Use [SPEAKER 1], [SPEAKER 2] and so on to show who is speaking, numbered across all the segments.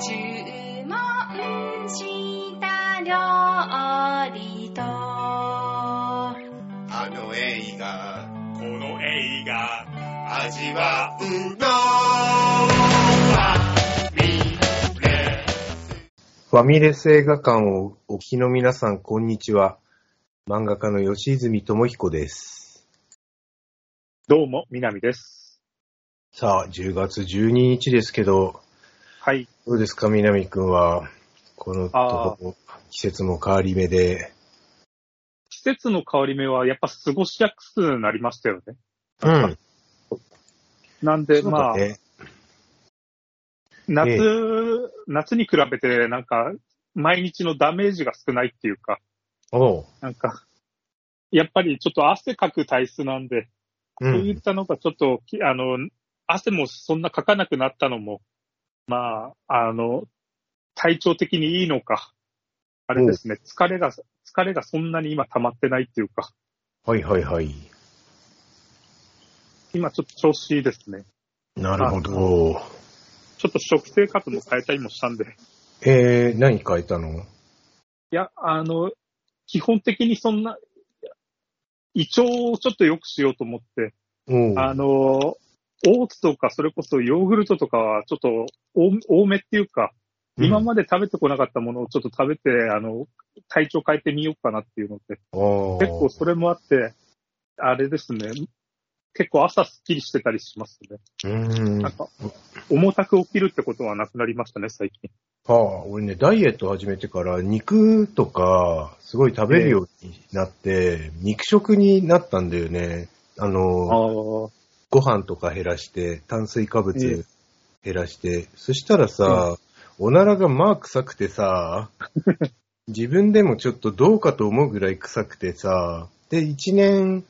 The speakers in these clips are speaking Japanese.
[SPEAKER 1] 注文した料理と
[SPEAKER 2] あの映画、
[SPEAKER 3] この映画、
[SPEAKER 2] 味わうのは。
[SPEAKER 4] ファミレス映画館をお聞きの皆さん、こんにちは。漫画家の吉泉智彦です。
[SPEAKER 3] どうも、南です。
[SPEAKER 4] さあ、10月12日ですけど、
[SPEAKER 3] はい。
[SPEAKER 4] どうですか、南くんは。このとこ季節も変わり目で。
[SPEAKER 3] 季節の変わり目はやっぱ過ごしやすくなりましたよね。
[SPEAKER 4] うん。
[SPEAKER 3] なんで、
[SPEAKER 4] そう
[SPEAKER 3] まあ。夏、
[SPEAKER 4] え
[SPEAKER 3] 夏に比べてなんか、毎日のダメージが少ないっていうか、
[SPEAKER 4] おう。
[SPEAKER 3] なんか、やっぱりちょっと汗かく体質なんで、
[SPEAKER 4] う。
[SPEAKER 3] そういったのがちょっと、きあの、汗もそんなかかなくなったのも、まあ、あの、体調的にいいのか、あれですね、疲れが、疲れがそんなに今溜まってないっていうか、
[SPEAKER 4] はいはいはい。
[SPEAKER 3] 今ちょっと調子いいですね。
[SPEAKER 4] なるほど。
[SPEAKER 3] ちょっと食生活も変えたりもしたんで。
[SPEAKER 4] えー、何変えたの？
[SPEAKER 3] いや、あの、基本的にそんな、胃腸をちょっと良くしようと思って、
[SPEAKER 4] おう。
[SPEAKER 3] あの、オーツとかそれこそヨーグルトとかはちょっと多多めっていうか、今まで食べてこなかったものをちょっと食べて、あの、体調変えてみようかなっていうので、
[SPEAKER 4] で
[SPEAKER 3] 結構それもあって、あれですね、結構朝スッキリしてたりしますね。
[SPEAKER 4] うーん。は
[SPEAKER 3] なんか、重たく起きるってことはなくなりましたね、最近。
[SPEAKER 4] あ、俺ね、ダイエット始めてから肉とか、すごい食べるようになって、肉食になったんだよね。あの、
[SPEAKER 3] あ
[SPEAKER 4] ご飯とか減らして、炭水化
[SPEAKER 3] え
[SPEAKER 4] 物減らして、そしたらさ、おならがまあ臭くてさ、自分でもちょっとどうかと思うぐらい臭くてさ、で、1年、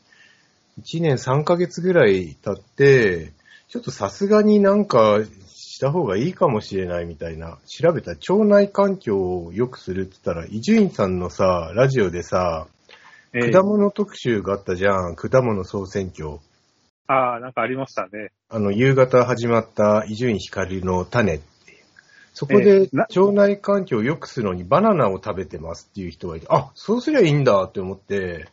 [SPEAKER 4] 1年3ヶ月ぐらい経って、ちょっとさすがになんかした方がいいかもしれないみたいな、調べたら腸内環境を良くするって言ったら、伊集院さんのさ、ラジオでさ、
[SPEAKER 3] ええ。
[SPEAKER 4] 果物特集があったじゃん、果物総選挙。
[SPEAKER 3] ああ、なんかありましたね。
[SPEAKER 4] あの、夕方始まった伊集院光の種っていう。そこ
[SPEAKER 3] え
[SPEAKER 4] で腸内環境を良くするのにバナナを食べてますっていう人がいて、あ、そうすりゃいいんだって思って、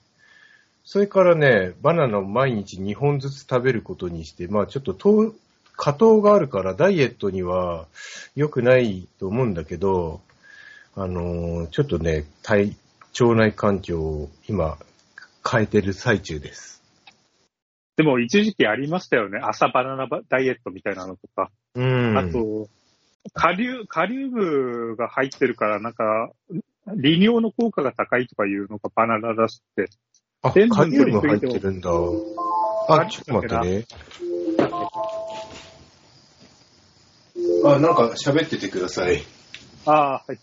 [SPEAKER 4] それからね、バナナを毎日2本ずつ食べることにして、まあちょっと糖、果糖があるからダイエットには良くないと思うんだけど、あのーちょっとね、体、腸内環境を今変えてる最中です。
[SPEAKER 3] でも一時期ありましたよね。朝バナナバダイエットみたいなのとか。
[SPEAKER 4] うん。
[SPEAKER 3] あと、カリウ、カリウムが入ってるから、なんか、利尿の効果が高いとかいうのがバナナらしくて。
[SPEAKER 4] あ、
[SPEAKER 3] 塩分
[SPEAKER 4] カリウム入ってるんだ。
[SPEAKER 3] あ
[SPEAKER 4] あ、ちょっと待ってね。あ、なんか喋っててください。
[SPEAKER 3] ああ、はい。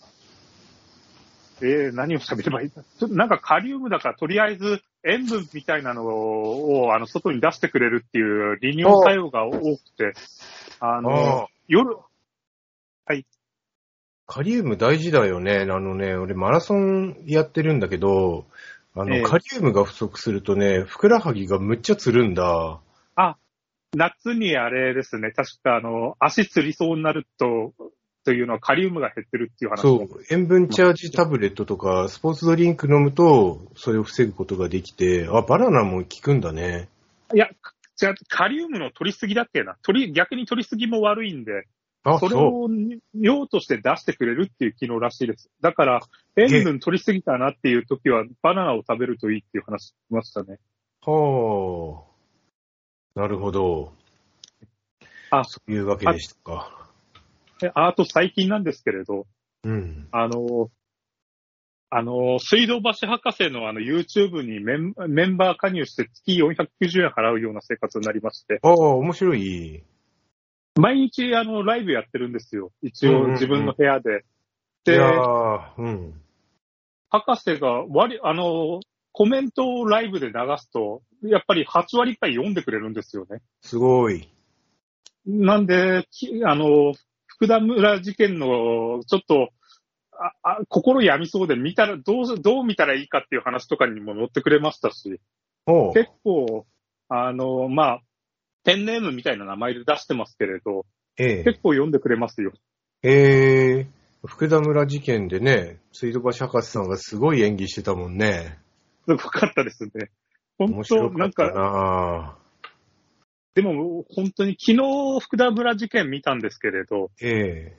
[SPEAKER 3] えー、何を喋ればいい？んだちょっとなんかカリウムだから、とりあえず塩分みたいなのを、あの、外に出してくれるっていう利尿作用が多くて、あの、
[SPEAKER 4] あ
[SPEAKER 3] 夜、
[SPEAKER 4] カリウム大事だよね。あのね、俺マラソンやってるんだけど、あの、
[SPEAKER 3] ええ
[SPEAKER 4] カリウムが不足するとね、ふくらはぎがむっちゃつるんだ。
[SPEAKER 3] 夏にあれですね、確かあの、足つりそうになると、というのはカリウムが減ってるっていう話も
[SPEAKER 4] そう、塩分チャージタブレットとか、スポーツドリンク飲むと、それを防ぐことができて、あ、バナナも効くんだね。
[SPEAKER 3] いや、違う、カリウムの取りすぎだっけな。取り、逆に取りすぎも悪いんで、
[SPEAKER 4] あ、
[SPEAKER 3] それ。を尿として出してくれるっていう機能らしいです。だから、塩分取りすぎたなっていう時は、バナナを食べるといいっていう話しましたね。
[SPEAKER 4] はあ。なるほど。
[SPEAKER 3] あ
[SPEAKER 4] そういうわけでしたか。
[SPEAKER 3] であと最近なんですけれど、
[SPEAKER 4] うん。
[SPEAKER 3] あの、あの、水道橋博士のあの YouTube にメンメンバー加入して月490円払うような生活になりまして、
[SPEAKER 4] ああ、面白い。
[SPEAKER 3] 毎日あのライブやってるんですよ。一
[SPEAKER 4] うんうんうん
[SPEAKER 3] 応自分の部屋で。で
[SPEAKER 4] いや、ーうん。
[SPEAKER 3] 博士が割り、あの、コメントをライブで流すと、やっぱり8割くらい読んでくれるんですよね。
[SPEAKER 4] すごい。
[SPEAKER 3] なんで、きあの、福田村事件の、ちょっと、ああ心病みそうで見たら、どう、どう見たらいいかっていう話とかにも載ってくれましたし、結構、あの、まあ、ペンネームみたいな名前で出してますけれど、
[SPEAKER 4] ええ
[SPEAKER 3] 結構読んでくれますよ。
[SPEAKER 4] え福田村事件でね、水道橋博士さんがすごい演技してたもんね。
[SPEAKER 3] すごかったですね。本当、なん
[SPEAKER 4] か
[SPEAKER 3] でも本当に昨日福田村事件見たんですけれど、
[SPEAKER 4] え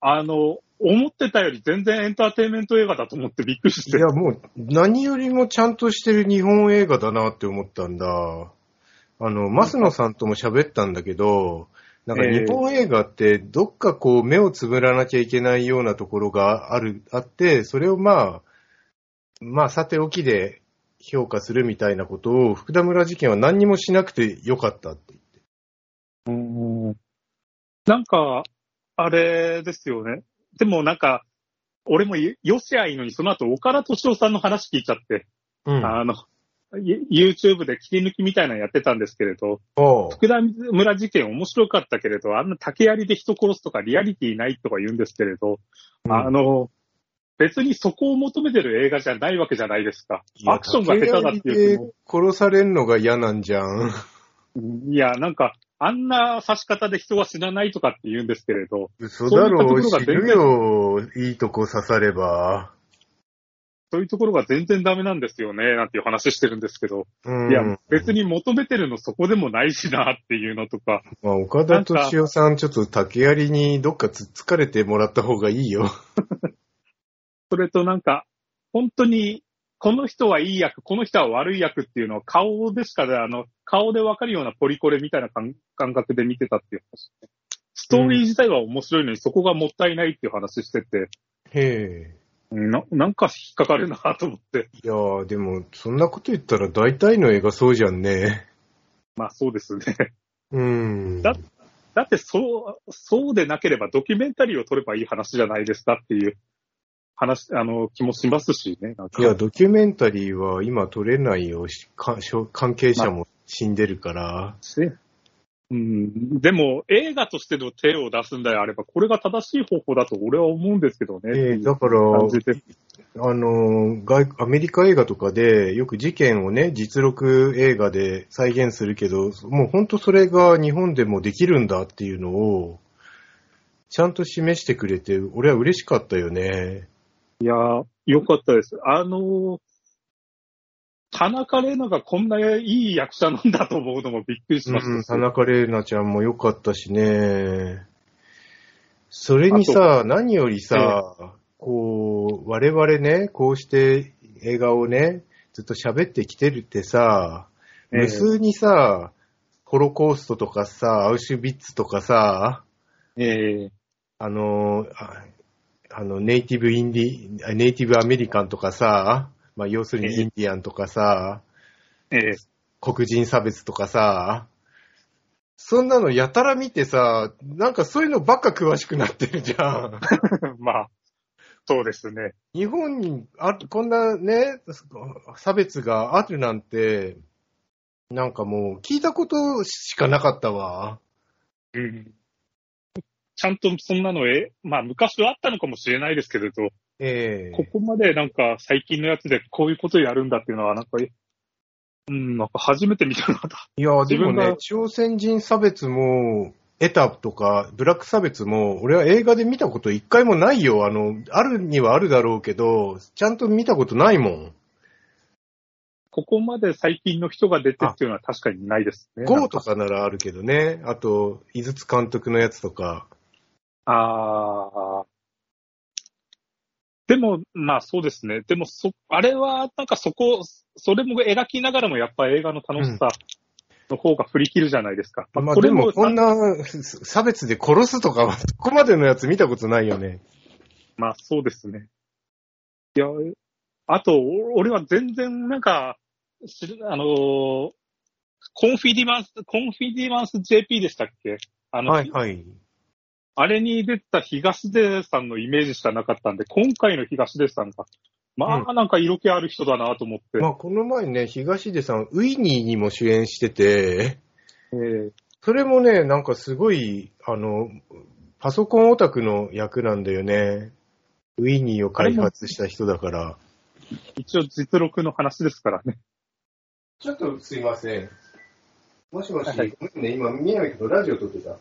[SPEAKER 3] あの、思ってたより全然エンターテインメント映画だと思ってびっくりして。
[SPEAKER 4] えいや、もう何よりもちゃんとしてる日本映画だなって思ったんだ。あの、増野さんとも喋ったんだけど、なんか
[SPEAKER 3] ええ
[SPEAKER 4] 日本映画ってどっかこう目をつぶらなきゃいけないようなところがある、あって、それをまあ、まあさておきで評価するみたいなことを福田村事件は何にもしなくてよかったって言って。
[SPEAKER 3] うんなんか、あれですよね。でもなんか、俺もよよしあいいのにその後岡田敏夫さんの話聞いちゃって、
[SPEAKER 4] うん。
[SPEAKER 3] あの、ユ YouTube で切り抜きみたいなのやってたんですけれど、福田村事件面白かったけれど、あんな竹槍で人殺すとかリアリティないとか言うんですけれど、
[SPEAKER 4] うん
[SPEAKER 3] あの、別にそこを求めてる映画じゃないわけじゃないですかアクションが下手だっていう
[SPEAKER 4] 竹槍で殺されるのが嫌なんじゃん。
[SPEAKER 3] いや、なんか、あんな刺し方で人は死なないとかって言うんですけれど、
[SPEAKER 4] 嘘だろう、死ぬよ、いいとこ刺されば。
[SPEAKER 3] そういうところが全然ダメなんですよね、なんていう話してるんですけど、
[SPEAKER 4] うん。
[SPEAKER 3] いや、別に求めてるのそこでもないしなっていうのとか、
[SPEAKER 4] まあ、岡田敏夫さん、ちょっと竹槍にどっかつっつかれてもらった方がいいよ。
[SPEAKER 3] それとなんか、本当に、この人はいい役、この人は悪い役っていうのは顔でしかね、あの、顔でわかるようなポリコレみたいな感感覚で見てたっていう話。ストーリー自体は面白いのに、そこがもったいないっていう話してて、
[SPEAKER 4] へえ。
[SPEAKER 3] ななんか引っかかるなと思って。
[SPEAKER 4] いやー、でも、そんなこと言ったら大体の映画そうじゃんね。
[SPEAKER 3] まあそうですね。
[SPEAKER 4] うん。
[SPEAKER 3] だだってそう、そうでなければドキュメンタリーを撮ればいい話じゃないですかっていう話、あの、気もしますしね。
[SPEAKER 4] いや、ドキュメンタリーは今撮れないよ。しかしょ関係者も死んでるから。
[SPEAKER 3] しうん、でも、映画としての手を出すんであれば、これが正しい方法だと俺は思うんですけどね。
[SPEAKER 4] ええだから、あの、外、アメリカ映画とかで、よく事件をね、実録映画で再現するけど、もう本当それが日本でもできるんだっていうのを、ちゃんと示してくれて、俺は嬉しかったよね。
[SPEAKER 3] いやー、よかったです。あのー田中玲奈がこんないい役者なんだと思うのもびっくりしました
[SPEAKER 4] うん、
[SPEAKER 3] し。
[SPEAKER 4] 田中玲奈ちゃんも良かったしね。それにさ、何よりさ、こう、我々ね、こうして映画をね、ずっと喋ってきてるってさ、
[SPEAKER 3] ええ
[SPEAKER 4] 無数にさ、ホロコーストとかさ、アウシュビッツとかさ、
[SPEAKER 3] ええ
[SPEAKER 4] あの、ああの、ネイティブインディ、あネイティブアメリカンとかさ、まあ、要するにインディアンとかさ、
[SPEAKER 3] ええ
[SPEAKER 4] 黒人差別とかさ、そんなのやたら見てさ、なんかそういうのばっか詳しくなってるじゃん。
[SPEAKER 3] まあ、そうですね。
[SPEAKER 4] 日本にあこんなね、差別があるなんて、なんかもう聞いたことしかなかったわ。
[SPEAKER 3] うん。ちゃんとそんなの、え、まあ昔はあったのかもしれないですけれど、
[SPEAKER 4] ええ
[SPEAKER 3] ここまでなんか最近のやつでこういうことやるんだっていうのはなんか、うん、なんか初めて見たなと。
[SPEAKER 4] いや、でもね、朝鮮人差別も、エタとか、ブラック差別も、俺は映画で見たこと一回もないよ。あの、あるにはあるだろうけど、ちゃんと見たことないもん。
[SPEAKER 3] ここまで最近の人が出てっていうのは確かにないですね。
[SPEAKER 4] ゴーとかならあるけどね。あと、井筒監督のやつとか。
[SPEAKER 3] ああ。でも、まあそうですね。でも、そ、あれは、なんかそこ、それも描きながらもやっぱ映画の楽しさの方が振り切るじゃないですか。
[SPEAKER 4] まあで
[SPEAKER 3] これも
[SPEAKER 4] もこんな差別で殺すとかは、そこまでのやつ見たことないよね。
[SPEAKER 3] まあそうですね。いや、あと、お俺は全然なんか、あのーコンフィディマンス、コンフィディマンス JP でしたっけ？あの、
[SPEAKER 4] はいはい。
[SPEAKER 3] あれに出てた東出さんのイメージしかなかったんで、今回の東出さんが、まあなんか色気ある人だなと思って。
[SPEAKER 4] まあこの前ね、東出さん、ウィニーにも主演してて、
[SPEAKER 3] えー
[SPEAKER 4] それもね、なんかすごい、あの、パソコンオタクの役なんだよね。ウィニーを開発した人だから。
[SPEAKER 3] 一応実録の話ですからね。
[SPEAKER 4] ちょっとすいません。もしもし、
[SPEAKER 3] はい
[SPEAKER 4] ごめんね、今見えないけど、ラジオ撮ってた。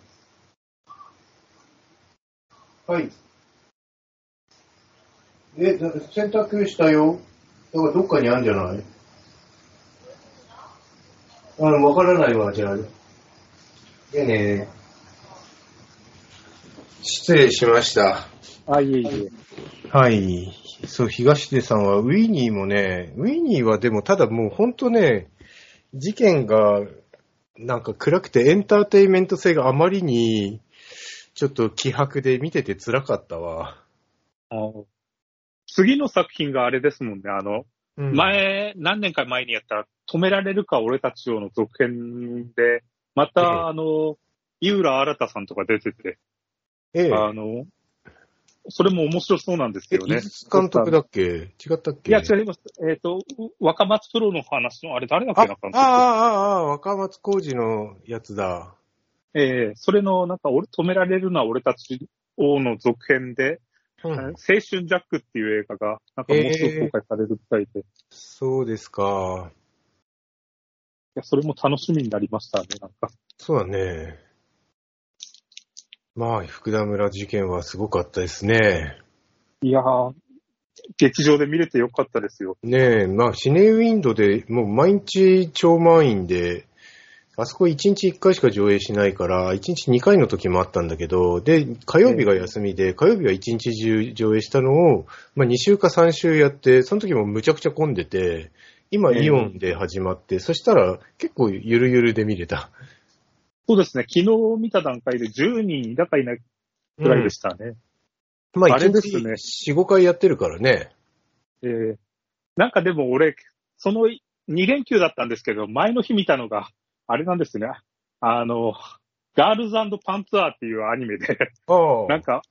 [SPEAKER 4] はい。え、だ洗濯したよ。だからどっかにあるんじゃない？あの、わからないわ、じゃあ。でね。失礼しました。
[SPEAKER 3] あ、いえいえ。
[SPEAKER 4] はい。そう、東出さんは、ウィニーもね、ウィニーはでも、ただもう本当ね、事件が、なんか暗くてエンターテインメント性があまりに、ちょっと気迫で見てて辛かったわ。
[SPEAKER 3] あの次の作品があれですもんね。あの、
[SPEAKER 4] うん、
[SPEAKER 3] 前、何年か前にやった、止められるか俺たちをの続編で、ま
[SPEAKER 4] ええ
[SPEAKER 3] た、あの、井浦新さんとか出てて、
[SPEAKER 4] ええ、
[SPEAKER 3] あの、それも面白そうなんです
[SPEAKER 4] え、
[SPEAKER 3] よね。
[SPEAKER 4] 監督だっけ？違ったっけ？
[SPEAKER 3] いや、違います。えっ、と、若松プロの話の、あれ誰だっ
[SPEAKER 4] あ、
[SPEAKER 3] けな、監督
[SPEAKER 4] ああ、ああ、若松浩二のやつだ。
[SPEAKER 3] ええそれの、なんか、俺、止められるのは俺たちをの続編で、
[SPEAKER 4] うん
[SPEAKER 3] 青春ジャックっていう映画が、なんかもうすぐ公開されるみたいで、い
[SPEAKER 4] そうですか。
[SPEAKER 3] や、それも楽しみになりましたね、なんか。
[SPEAKER 4] そうだね。まあ、福田村事件はすごかったですね。
[SPEAKER 3] いやー、劇場で見れてよかったですよ。
[SPEAKER 4] ねえ、まあ、シネウィンドでもう毎日超満員で、あそこ1日1回しか上映しないから、1日2回の時もあったんだけど、で、火曜日が休みで、火曜日は1日中上映したのを、まあ2週か3週やって、その時もむちゃくちゃ混んでて、今
[SPEAKER 3] ええ
[SPEAKER 4] イオンで始まって、そしたら結構ゆるゆるで見れた。
[SPEAKER 3] そうですね、昨日見た段階で10人いたかいないくらいでしたね。
[SPEAKER 4] まあ
[SPEAKER 3] あれ
[SPEAKER 4] 1
[SPEAKER 3] ですね
[SPEAKER 4] 日4、5回やってるからね。
[SPEAKER 3] えーなんかでも俺、その2連休だったんですけど、前の日見たのが、あれなんですね。あの、ガールズパンツァーっていうアニメで、
[SPEAKER 4] あ
[SPEAKER 3] なんか、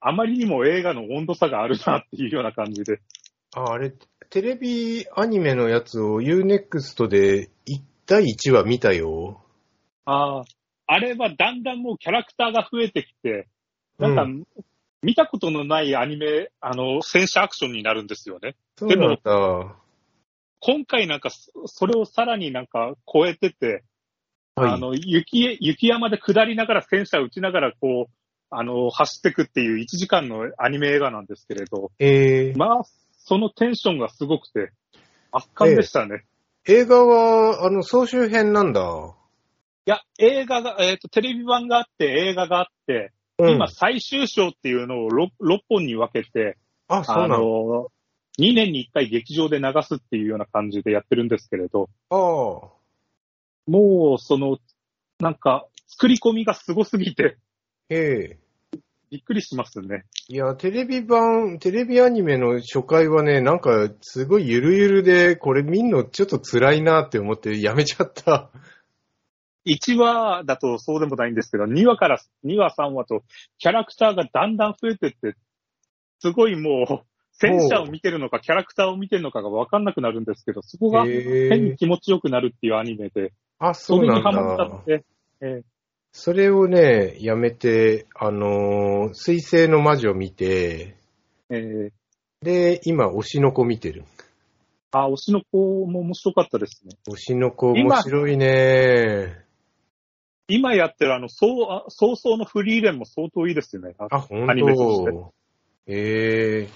[SPEAKER 3] あまりにも映画の温度差があるなっていうような感じで。
[SPEAKER 4] あ、あれ、テレビアニメのやつを UNEXT で1対1話見たよ。
[SPEAKER 3] ああ、あれはだんだんもうキャラクターが増えてきて、なんか、
[SPEAKER 4] う
[SPEAKER 3] 見たことのないアニメ、あの、戦車アクションになるんですよね。
[SPEAKER 4] そうなんだ。
[SPEAKER 3] 今回なんか、そそれをさらになんか超えてて、
[SPEAKER 4] はい。
[SPEAKER 3] あの、雪、雪山で下りながら戦車撃ちながらこう、あの、走ってくっていう1時間のアニメ映画なんですけれど、
[SPEAKER 4] えー、
[SPEAKER 3] まあ、そのテンションがすごくて、圧巻でしたね。
[SPEAKER 4] 映画は、あの、総集編なんだ。
[SPEAKER 3] いや、映画が、えっ、と、テレビ版があって、映画があって、
[SPEAKER 4] うん
[SPEAKER 3] 今、最終章っていうのを 6, 6本に分けて、
[SPEAKER 4] あ、そう
[SPEAKER 3] あ
[SPEAKER 4] なの？
[SPEAKER 3] の、2年に1回劇場で流すっていうような感じでやってるんですけれど、
[SPEAKER 4] ああ。
[SPEAKER 3] もう、その、なんか、作り込みがすごすぎて、
[SPEAKER 4] ええ
[SPEAKER 3] びっくりしますね。
[SPEAKER 4] いや、テレビ版、テレビアニメの初回はね、なんか、すごいゆるゆるで、これ見んのちょっと辛いなって思ってやめちゃった。
[SPEAKER 3] 1話だとそうでもないんですけど、2話から、2話、3話と、キャラクターがだんだん増えてって、すごいもう、戦車を見てるのか、キャラクターを見てるのかがわかんなくなるんですけど、そこが変に気持ちよくなるっていうアニメで、
[SPEAKER 4] あ、
[SPEAKER 3] それ
[SPEAKER 4] そうなん
[SPEAKER 3] にハマっちゃ
[SPEAKER 4] だ
[SPEAKER 3] っ。て、え
[SPEAKER 4] それをね、やめて、あのー水星の魔女見て、
[SPEAKER 3] ーえー
[SPEAKER 4] で、今、推しの子見てる。
[SPEAKER 3] あ、推しの子も面白かったですね。
[SPEAKER 4] 推しの子面白いね。
[SPEAKER 3] 今やってるあの、そう、あ早々のフリーレンも相当いいですよね。
[SPEAKER 4] あ、ほん
[SPEAKER 3] アニメとして
[SPEAKER 4] と。ええ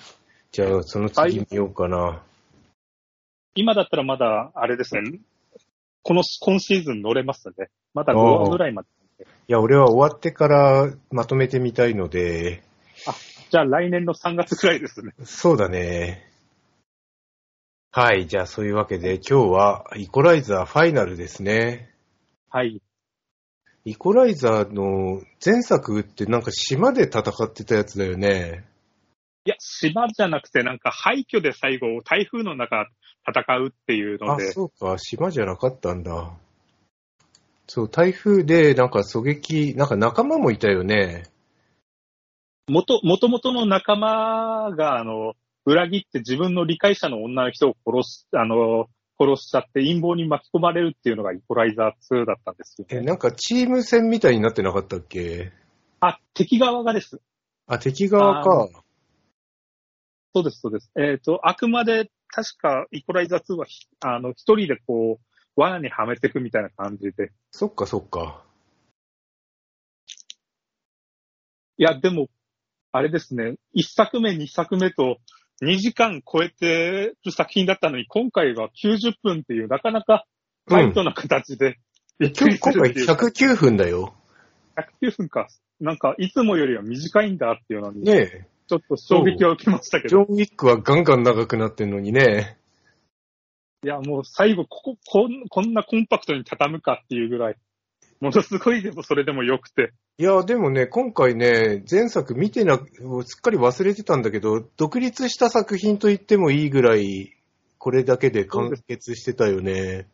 [SPEAKER 4] じゃあ、その次見ようかな。
[SPEAKER 3] 今だったらまだ、あれですね、この、今シーズン乗れますね。まだ5話ぐらいまで。
[SPEAKER 4] いや、俺は終わってからまとめてみたいので、
[SPEAKER 3] じゃあ来年の3月くらいですね。
[SPEAKER 4] そうだね。はい、じゃあそういうわけで今日はイコライザーファイナルですね。
[SPEAKER 3] はい。
[SPEAKER 4] イコライザーの前作ってなんか島で戦ってたやつだよね。
[SPEAKER 3] いや、島じゃなくて、なんか廃墟で最後、台風の中戦うっていうの
[SPEAKER 4] あ、
[SPEAKER 3] で、
[SPEAKER 4] そうか、島じゃなかったんだ。そう、台風でなんか狙撃、なんか仲間もいたよね。
[SPEAKER 3] 元、元々の仲間が、あの、裏切って自分の理解者の女の人を殺し、あの、殺しちゃって陰謀に巻き込まれるっていうのがイコライザー2だったんですよ、
[SPEAKER 4] え、
[SPEAKER 3] ね。
[SPEAKER 4] なんかチーム戦みたいになってなかったっけ？
[SPEAKER 3] あ、敵側がです。
[SPEAKER 4] あ、敵側か。
[SPEAKER 3] そうです、そうです。えっ、と、あくまで、確か、イコライザー2はひ、あの、一人でこう、罠にはめていくみたいな感じで。
[SPEAKER 4] そっかそっか。
[SPEAKER 3] いや、でも、あれですね、一作目、二作目と、2時間超えてる作品だったのに、今回は90分っていう、なかなかタイトな形で、びっくりす
[SPEAKER 4] 今回
[SPEAKER 3] るっていうか、
[SPEAKER 4] 109分だよ。
[SPEAKER 3] 109分か。なんか、いつもよりは短いんだっていうのに、
[SPEAKER 4] ねえ。
[SPEAKER 3] ちょっと衝撃を受けましたけど、
[SPEAKER 4] ジョン・ウィックはガンガン長くなってんのにね。
[SPEAKER 3] いや、もう最後、ここ、こんこんなコンパクトに畳むかっていうぐらい、ものすごいでもそれでも良くて、
[SPEAKER 4] いや、でもね、今回ね、前作見てな、すっかり忘れてたんだけど、独立した作品と言ってもいいぐらい、これだけで完結してたよね。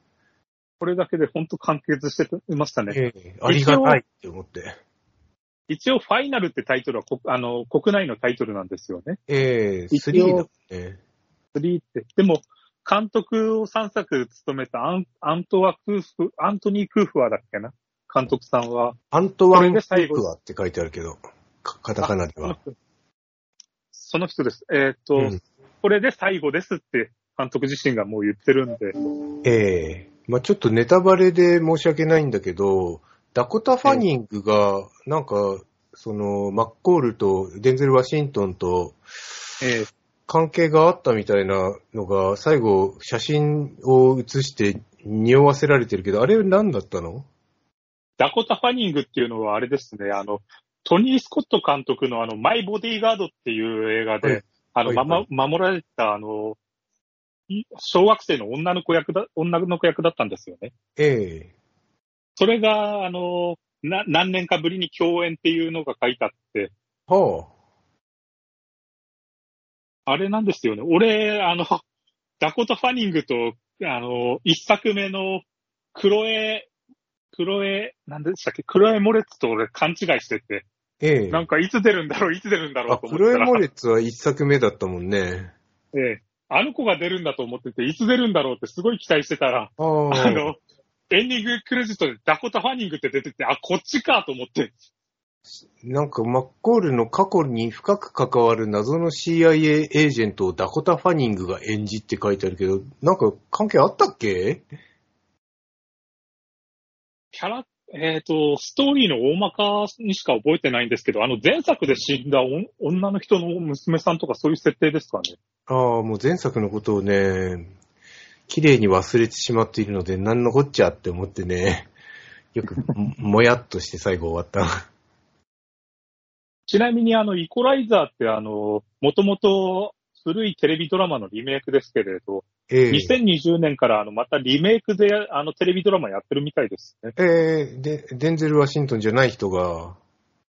[SPEAKER 3] これだけで本当完結してましたね。
[SPEAKER 4] ええありがたいって思って。
[SPEAKER 3] 一応、ファイナルってタイトルはこあの国内のタイトルなんですよね。
[SPEAKER 4] ええ
[SPEAKER 3] 一応
[SPEAKER 4] 3だね。
[SPEAKER 3] 3って。でも、監督を3作務めたアンアントワクーフ、アントニー・クーファーだっけな？監督さんは。
[SPEAKER 4] アントワン・フ
[SPEAKER 3] これで最後
[SPEAKER 4] ークワって書いてあるけど、かカタカナでは。
[SPEAKER 3] その人です。えっ、と、
[SPEAKER 4] うん
[SPEAKER 3] これで最後ですって監督自身がもう言ってるんで、
[SPEAKER 4] ええまあちょっとネタバレで申し訳ないんだけど、ダコタ・ファニングが、なんか、その、マッコールとデンゼル・ワシントンと
[SPEAKER 3] えー
[SPEAKER 4] 関係があったみたいなのが、最後、写真を写して匂わせられてるけど、あれ何だったの？
[SPEAKER 3] ダコタ・ファニングっていうのはあれですね、あの、トニー・スコット監督のあの、マイ・ボディーガードっていう映画で、
[SPEAKER 4] はい。
[SPEAKER 3] あの、
[SPEAKER 4] はい。
[SPEAKER 3] まま、守られたあの、い小学生の女の子役だ、女の子役だったんですよね。
[SPEAKER 4] ええ
[SPEAKER 3] それが、あの、な、何年かぶりに共演っていうのが書いてあって、
[SPEAKER 4] は
[SPEAKER 3] あれなんですよね。俺、あの、ダコタ・ファニングと、あの、一作目の、クロエ、クロエ、なんでしたっけ？クロエ・モレッツと俺勘違いしてて、
[SPEAKER 4] あ、ええ
[SPEAKER 3] なんかいつ出るんだろう、いつ出るんだろ
[SPEAKER 4] あ、
[SPEAKER 3] うと思ったら。
[SPEAKER 4] クロエ・モレッツは一作目だったもんね。
[SPEAKER 3] ええ、あの子が出るんだと思ってて、いつ出るんだろうってすごい期待してたら、
[SPEAKER 4] ああ。
[SPEAKER 3] あの、エンディングクレジットでダコタ・ファニングって出てて、あ、こっちかと思って。
[SPEAKER 4] なんか、マッコールの過去に深く関わる謎の CIA エージェントをダコタ・ファニングが演じって書いてあるけど、なんか関係あったっけ？
[SPEAKER 3] キャラ、えっ、と、ストーリーの大まかにしか覚えてないんですけど、あの前作で死んだ女の人の娘さんとかそういう設定ですかね。
[SPEAKER 4] ああ、もう前作のことをね、綺麗に忘れてしまっているので、なんのこっちゃって思ってね、よくももやっとして最後終わった。
[SPEAKER 3] ちなみにあの、イコライザーってあの、もともと古いテレビドラマのリメイクですけれど、
[SPEAKER 4] ええ
[SPEAKER 3] 2020年からあの、またリメイクであの、テレビドラマやってるみたいですね。
[SPEAKER 4] ええで、デンゼル・ワシントンじゃない人が、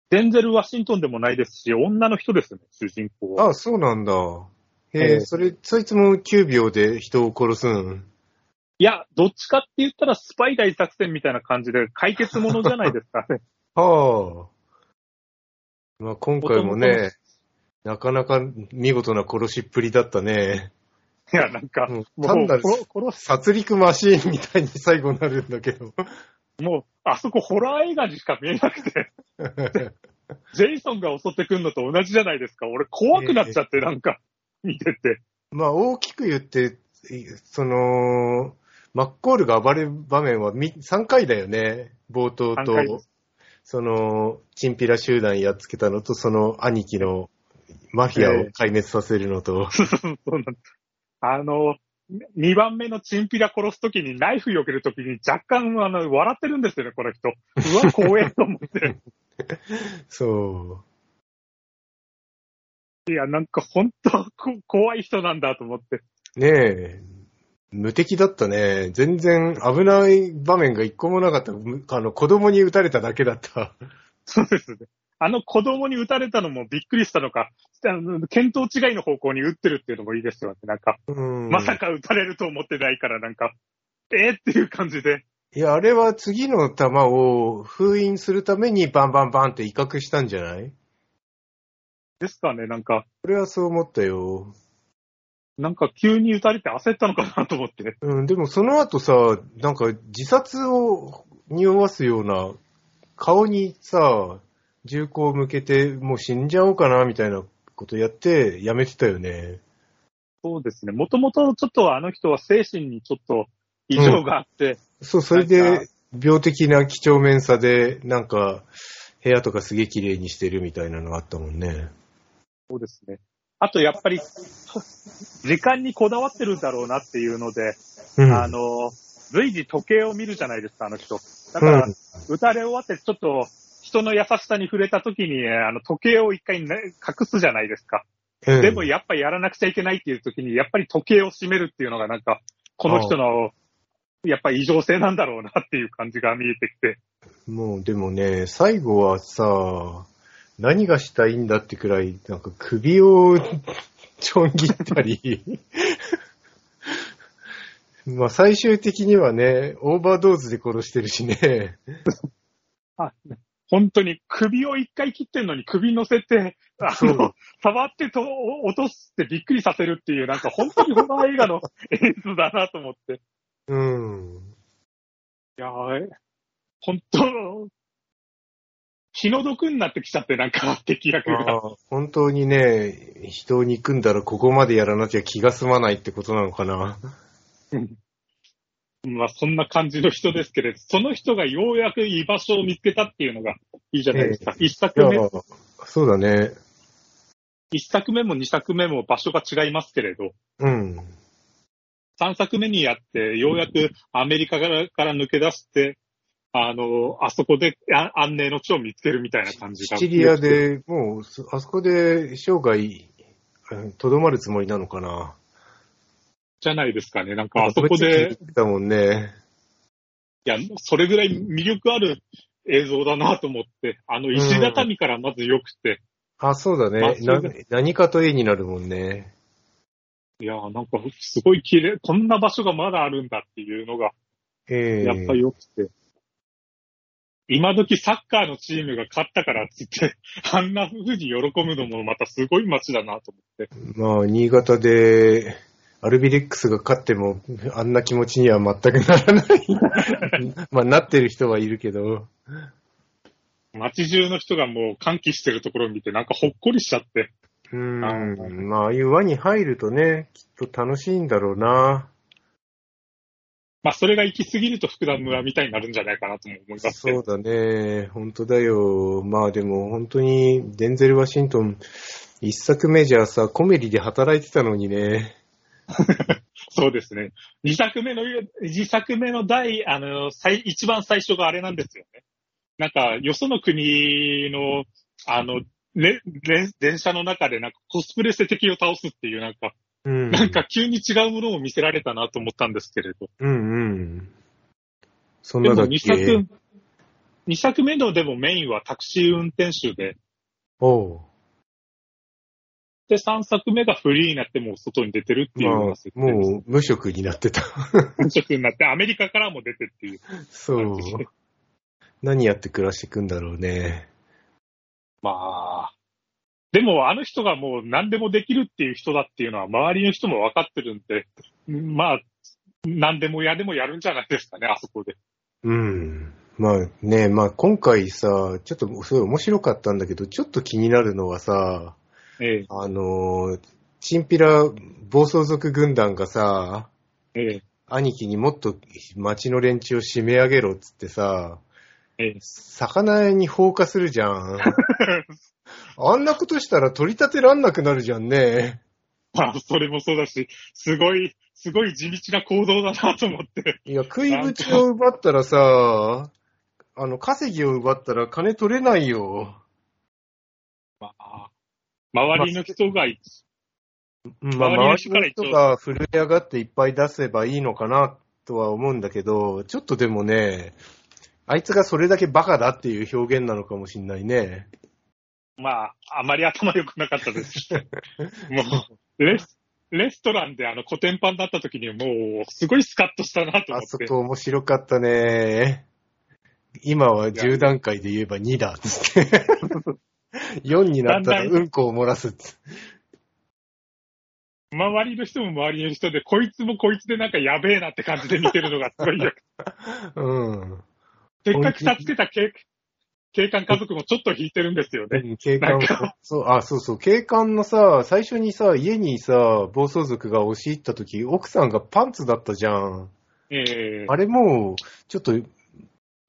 [SPEAKER 3] デンゼル・ワシントンでもないですし、女の人ですね、主人公は。
[SPEAKER 4] ああ、そうなんだ。え
[SPEAKER 3] ええ
[SPEAKER 4] えそれ、そいつも9秒で人を殺すん。
[SPEAKER 3] いや、どっちかって言ったらスパイ大作戦みたいな感じで解決ものじゃないですかね。
[SPEAKER 4] はあ。まあ、今回も
[SPEAKER 3] 元
[SPEAKER 4] ね、なかなか見事な殺しっぷりだったね。
[SPEAKER 3] いや、なんか、
[SPEAKER 4] もう単なる
[SPEAKER 3] 殺
[SPEAKER 4] 戮マシーンみたいに最後になるんだけど。
[SPEAKER 3] もう、あそこホラー映画にしか見えなくて、ジェイソンが襲ってくるのと同じじゃないですか。俺怖くなっちゃって、なんか、見てて。
[SPEAKER 4] まあ、大きく言って、その、マッコールが暴れる場面は3回だよね。冒頭とその、チンピラ集団やっつけたのと、その兄貴のマフィアを壊滅させるのと、
[SPEAKER 3] そうなんですあの、2番目のチンピラ殺すときにナイフ避けるときに若干あの笑ってるんですよね、この人。うわ、怖えと思って。
[SPEAKER 4] そ
[SPEAKER 3] いや、なんか本当こ怖い人なんだと思って。
[SPEAKER 4] う。ねえ、無敵だったね。全然危ない場面が一個もなかった。むあの、子供に撃たれただけだった。
[SPEAKER 3] そうですね。あの子供に撃たれたのもびっくりしたのか、あの見当違いの方向に撃ってるっていうのもいいですよね。なんか、
[SPEAKER 4] うん
[SPEAKER 3] まさか撃たれると思ってないから、なんか、えー、っていう感じで。
[SPEAKER 4] いや、あれは次の弾を封印するためにバンバンバンって威嚇したんじゃない？
[SPEAKER 3] ですかね、なんか、
[SPEAKER 4] 俺はそう思ったよ。
[SPEAKER 3] なんか急に撃たれて焦ったのかなと思って。
[SPEAKER 4] うん、でもその後さ、なんか自殺を匂わすような、顔にさ、銃口を向けてもう死んじゃおうかなみたいなことやってやめてたよね。
[SPEAKER 3] そうですね。もともとちょっとあの人は精神にちょっと異常があって、
[SPEAKER 4] そう、それで病的な几帳面さで、なんか部屋とかすげえ綺麗にしてるみたいなのあったもんね。
[SPEAKER 3] そうですね。あとやっぱり、時間にこだわってるんだろうなっていうので、
[SPEAKER 4] うん。
[SPEAKER 3] あの、随時時計を見るじゃないですか、あの人。だから、
[SPEAKER 4] うん
[SPEAKER 3] 打たれ終わってちょっと人の優しさに触れた時に、あの、時計を一回、ね、隠すじゃないですか。
[SPEAKER 4] うん
[SPEAKER 3] でもやっぱりやらなくちゃいけないっていう時に、やっぱり時計を閉めるっていうのがなんか、この人の、やっぱり異常性なんだろうなっていう感じが見えてきて。
[SPEAKER 4] もうでもね、最後はさ、何がしたいんだってくらい、なんか首をちょん切ったり、まあ最終的にはね、オーバードーズで殺してるしね。
[SPEAKER 3] あ本当に首を一回切ってるのに首乗せて、あ
[SPEAKER 4] そう
[SPEAKER 3] の、触ってと落としてびっくりさせるっていう、なんか本当にホラー映画の演出だなと思って。
[SPEAKER 4] うん。
[SPEAKER 3] いやー、本当、気の毒になってきちゃって、なんか敵役
[SPEAKER 4] あ
[SPEAKER 3] が。
[SPEAKER 4] ー本当にね、人を憎んだらここまでやらなきゃ気が済まないってことなのかな。
[SPEAKER 3] まあ、そんな感じの人ですけれど、その人がようやく居場所を見つけたっていうのがいいじゃないですか。一
[SPEAKER 4] い
[SPEAKER 3] 作
[SPEAKER 4] や
[SPEAKER 3] 目、
[SPEAKER 4] そうだね。
[SPEAKER 3] 一作目も二作目も場所が違いますけれど、
[SPEAKER 4] うん。
[SPEAKER 3] 三作目にやって、ようやくアメリカからから抜け出して、あの、あそこであ安寧の地を見つけるみたいな感じが。
[SPEAKER 4] シチリア。で、もう、そあそこで生涯、うんとどまるつもりなのかな。
[SPEAKER 3] じゃないですかね。なんかあそこで、
[SPEAKER 4] だもんね。
[SPEAKER 3] いや、それぐらい魅力ある映像だなと思って、あの石畳からまず良くて、
[SPEAKER 4] あ、そうだね。な何かと絵になるもんね。
[SPEAKER 3] いや、なんかすごい綺麗、こんな場所がまだあるんだっていうのが、
[SPEAKER 4] ええ
[SPEAKER 3] やっぱり良くて。今時サッカーのチームが勝ったからっつって、あんな風に喜ぶのもまたすごい街だなと思って。
[SPEAKER 4] まあ、新潟で、アルビレックスが勝っても、あんな気持ちには全くならない。まあ、なってる人はいるけど。
[SPEAKER 3] 街中の人がもう歓喜してるところを見て、なんかほっこりしちゃって。
[SPEAKER 4] うーん。まあ、ああいう輪に入るとね、きっと楽しいんだろうな。
[SPEAKER 3] まあ、それが行き過ぎると福田村みたいになるんじゃないかなとも思いますけど。
[SPEAKER 4] そうだね。本当だよ。まあでも本当に、デンゼル・ワシントン、一作目じゃさ、コメディで働いてたのにね。
[SPEAKER 3] そうですね。二作目の、二作目の第、あの、最、一番最初があれなんですよね。なんか、よその国の、あの、ね、ね電車の中でなんかコスプレして敵を倒すっていうなんか、
[SPEAKER 4] うん。
[SPEAKER 3] なんか急に違うものを見せられたなと思ったんですけれど。
[SPEAKER 4] うんうん。そん
[SPEAKER 3] で
[SPEAKER 4] なだっけ？
[SPEAKER 3] も二作、二作目のでもメインはタクシー運転手で、
[SPEAKER 4] おう。
[SPEAKER 3] で、三作目がフリーになってもう外に出てるっていう
[SPEAKER 4] まあ。もう無職になってた。
[SPEAKER 3] 無職になって、アメリカからも出てっていう
[SPEAKER 4] そう。何やって暮らしていくんだろうね。
[SPEAKER 3] まあ、でもあの人がもう何でもできるっていう人だっていうのは周りの人も分かってるんで、まあ、何でもやでもやるんじゃないですかね、あそこで。
[SPEAKER 4] うん。まあね、まあ今回さ、ちょっとすごい面白かったんだけど、ちょっと気になるのはさ、
[SPEAKER 3] ええ
[SPEAKER 4] あのー、チンピラ暴走族軍団がさ、
[SPEAKER 3] ええ
[SPEAKER 4] 兄貴にもっと町の連中を締め上げろっつってさ、
[SPEAKER 3] ええ
[SPEAKER 4] 魚屋に放火するじゃん。あんなことしたら取り立てらんなくなるじゃんね。
[SPEAKER 3] まあ、それもそうだし、すごい、すごい地道な行動だなと思って。
[SPEAKER 4] いや、食いぶちを奪ったらさ、あの、稼ぎを奪ったら金取れないよ。
[SPEAKER 3] まあ、周りの人が、
[SPEAKER 4] まあ、
[SPEAKER 3] 周りの人
[SPEAKER 4] が震え上がっていっぱい出せばいいのかなとは思うんだけど、ちょっとでもね、あいつがそれだけバカだっていう表現なのかもしんないね。
[SPEAKER 3] まあ、あまり頭良くなかったです。もう、レス、レストランであの、コテンパンだった時にもう、すごいスカッとしたなと思って。
[SPEAKER 4] あそこ面白かったね。今は10段階で言えば2だっつって。4になったらうんこを漏らす
[SPEAKER 3] 周りの人も周りの人で、こいつもこいつでなんかやべえなって感じで見てるのがすごいよ。
[SPEAKER 4] うん。
[SPEAKER 3] せっかく助けた警警官家族もちょっと引いてるんですよね。
[SPEAKER 4] うん警官
[SPEAKER 3] なんか
[SPEAKER 4] そう、あ、そうそう、警官のさ、最初にさ、家にさ、暴走族が押し入った時、奥さんがパンツだったじゃん。
[SPEAKER 3] ええ
[SPEAKER 4] あれもう、ちょっと、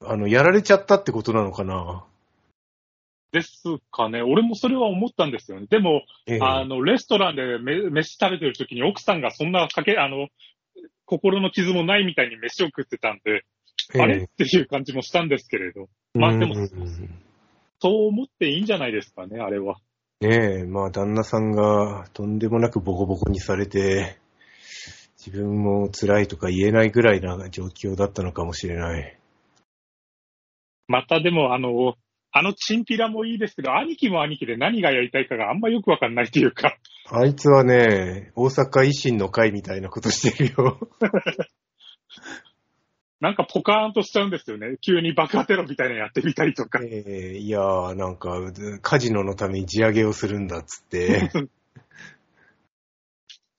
[SPEAKER 4] あの、やられちゃったってことなのかな。
[SPEAKER 3] ですかね。俺もそれは思ったんですよね。でも、
[SPEAKER 4] ええ
[SPEAKER 3] あの、レストランでめ飯食べてる時に奥さんがそんなかけ、あの、心の傷もないみたいに飯を食ってたんで、
[SPEAKER 4] ええ
[SPEAKER 3] あれ？っていう感じもしたんですけれど。まあでも
[SPEAKER 4] うん
[SPEAKER 3] そう思っていいんじゃないですかね、あれは。
[SPEAKER 4] ねえ、まあ旦那さんがとんでもなくボコボコにされて、自分も辛いとか言えないぐらいな状況だったのかもしれない。
[SPEAKER 3] またでも、あの、あのチンピラもいいですけど、兄貴も兄貴で何がやりたいかがあんまよくわかんないっていうか、
[SPEAKER 4] あいつはね、大阪維新の会みたいなことしてるよ。
[SPEAKER 3] なんかポカーンとしちゃうんですよね。急に爆破テロみたいなのやってみたりとか。
[SPEAKER 4] ええいやー、なんか、カジノのために地上げをするんだっつって。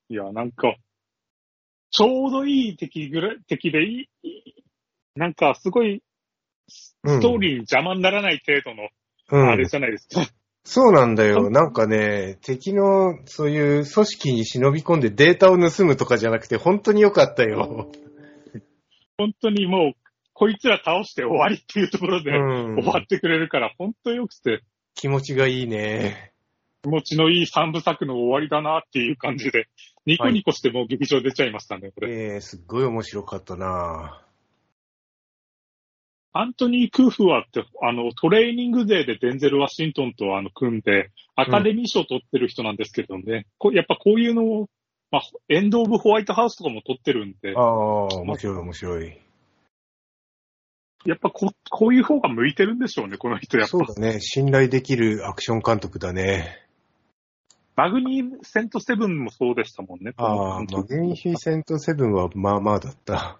[SPEAKER 3] いや、なんか、ちょうどいい敵ぐらい、敵でいい、なんかすごい、ストーリーに邪魔にならない程度の、
[SPEAKER 4] うん。
[SPEAKER 3] あれじゃないですか。
[SPEAKER 4] そうなんだよ。なんかね、敵のそういう組織に忍び込んでデータを盗むとかじゃなくて、本当に良かったよ。
[SPEAKER 3] 本当にもう、こいつら倒して終わりっていうところで
[SPEAKER 4] うん
[SPEAKER 3] 終わってくれるから、本当よくて、
[SPEAKER 4] 気持ちがいいね。
[SPEAKER 3] 気持ちのいい三部作の終わりだなっていう感じで、ニコニコしてもう劇場出ちゃいましたね、これ。
[SPEAKER 4] ええすっごい面白かったな
[SPEAKER 3] アントニー・クーフワって、あの、トレーニングデーでデンゼル・ワシントンとあの組んで、アカデミー賞を取ってる人なんですけどね、こやっぱこういうのを、まあ、エンド・オブ・ホワイトハウスとかも取ってるんで
[SPEAKER 4] あ、あ、面白い面白い。
[SPEAKER 3] やっぱここういう方が向いてるんでしょうね、この人やっぱ
[SPEAKER 4] そう。だね。信頼できるアクション監督だね。
[SPEAKER 3] マグニーセント・セブンもそうでしたもんね。
[SPEAKER 4] ああ、マグニフィセントセブンはまあまあだった。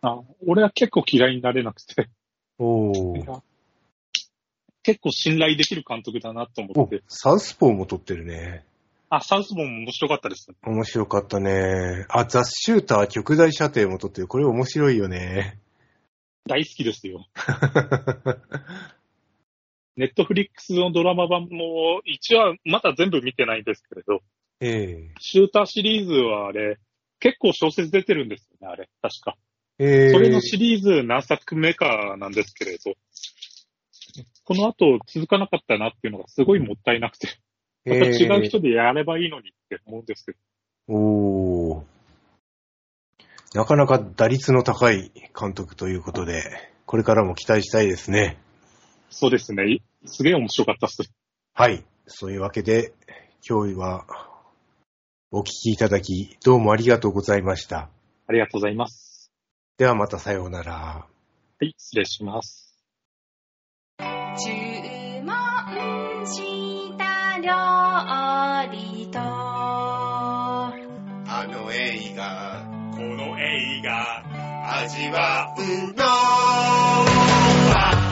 [SPEAKER 3] あ俺は結構嫌いになれなくて、
[SPEAKER 4] お
[SPEAKER 3] い
[SPEAKER 4] ー
[SPEAKER 3] や結構信頼できる監督だなと思
[SPEAKER 4] お
[SPEAKER 3] って。。
[SPEAKER 4] サウスポーも撮ってるね。
[SPEAKER 3] あ、サウスボンも面白かったですね。
[SPEAKER 4] 面白かったね。あ、ザ・シューター極大射程も撮ってる。これ面白いよね。
[SPEAKER 3] 大好きですよ。ネットフリックスのドラマ版も、一話、まだ全部見てないんですけれど、
[SPEAKER 4] え
[SPEAKER 3] シューターシリーズはあれ、結構小説出てるんですよね、あれ、確か。
[SPEAKER 4] えええ
[SPEAKER 3] それのシリーズ何作目かなんですけれど、この後続かなかったなっていうのがすごいもったいなくて、また違う人でやればいいのにって思うんですけど、
[SPEAKER 4] おーなかなか打率の高い監督ということで、これからも期待したいですね。
[SPEAKER 3] そうですね、いすげえ面白かったっす。
[SPEAKER 4] はい。そういうわけで、今日はお聞きいただき、どうもありがとうございました。
[SPEAKER 3] ありがとうございます。
[SPEAKER 4] ではまたさようなら。
[SPEAKER 3] はい、失礼します。
[SPEAKER 1] 料理と
[SPEAKER 2] あの映画。
[SPEAKER 5] この映画。
[SPEAKER 2] 味わうのは